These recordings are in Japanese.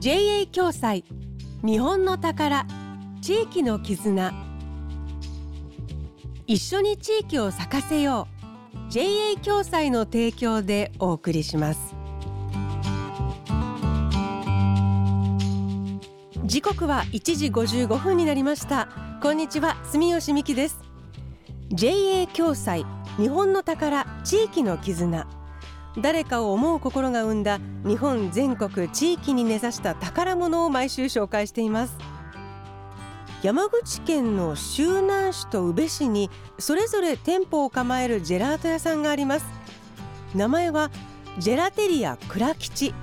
JA 共済。日本の宝。地域の絆。一緒に地域を咲かせよう。JA 共済の提供でお送りします。時刻は1時55分になりました。こんにちは。住吉美希です。JA 共済。日本の宝。地域の絆。誰かを思う心が生んだ日本全国地域に根ざした宝物を毎週紹介しています。山口県の周南市と宇部市にそれぞれ店舗を構えるジェラート屋さんがあります。名前はジェラテリア倉吉。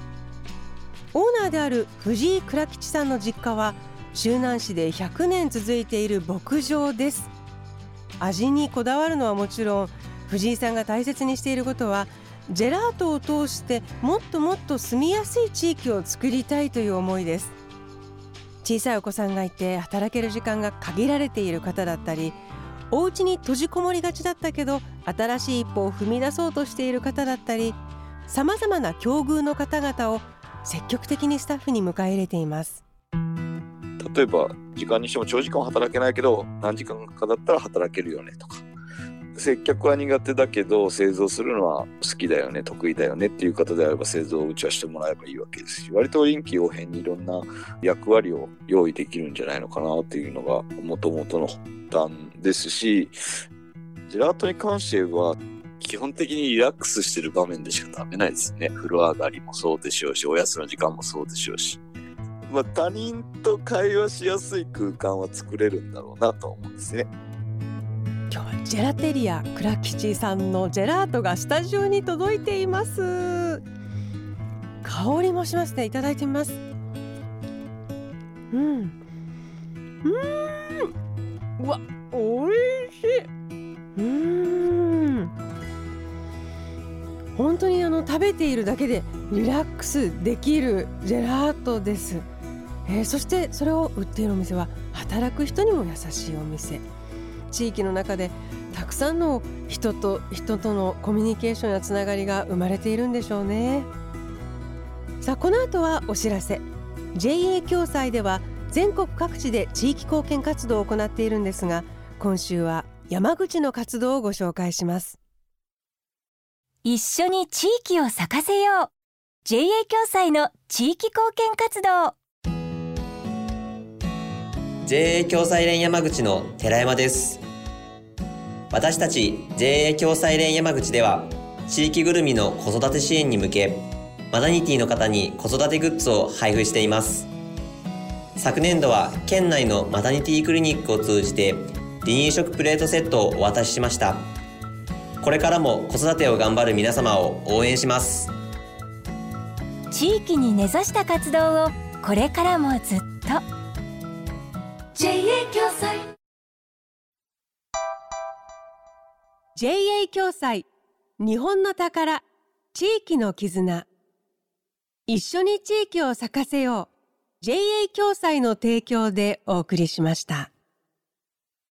オーナーである藤井倉吉さんの実家は周南市で100年続いている牧場です。味にこだわるのはもちろん藤井さんが大切にしていることはジェラートを通してもっともっと住みやすい地域を作りたいという思いです。小さいお子さんがいて働ける時間が限られている方だったりお家に閉じこもりがちだったけど新しい一歩を踏み出そうとしている方だったりさまざまな境遇の方々を積極的にスタッフに迎え入れています。例えば時間にしても長時間働けないけど何時間かだったら働けるよねとか接客は苦手だけど製造するのは好きだよね得意だよねっていう方であれば製造を打ちはしてもらえばいいわけですし割と臨機応変にいろんな役割を用意できるんじゃないのかなっていうのがもともとの発端ですしジェラートに関しては基本的にリラックスしてる場面でしか食べないですね風呂上がりもそうでしょうしおやつの時間もそうでしょうし。まあ、他人と会話しやすい空間は作れるんだろうなと思うんですね。ジェラテリア倉吉さんのジェラートがスタジオに届いています。香りもしますね。いただいてみます。うん。うん。うわ美味しい。うん。本当にあの食べているだけでリラックスできるジェラートです、えー、そしてそれを売っているお店は働く人にも優しいお店。地域の中でたくさんの人と人とのコミュニケーションやつながりが生まれているんでしょうね。さあこの後はお知らせ。JA 共済では全国各地で地域貢献活動を行っているんですが今週は山口の活動をご紹介します。一緒に地域を咲かせよう。JA 共済の地域貢献活動。JA 共済連山口の寺山です。私たち JA 共済連山口では地域ぐるみの子育て支援に向けマナニティの方に子育てグッズを配布しています。昨年度は県内のマタニティクリニックを通じて離乳食プレートセットをお渡ししました。これからも子育てを頑張る皆様を応援します。地域に根ざした活動をこれからもずっと JA 共済 JA 共済日本の宝。地域の絆。一緒に地域を咲かせよう。JA 共済の提供でお送りしました。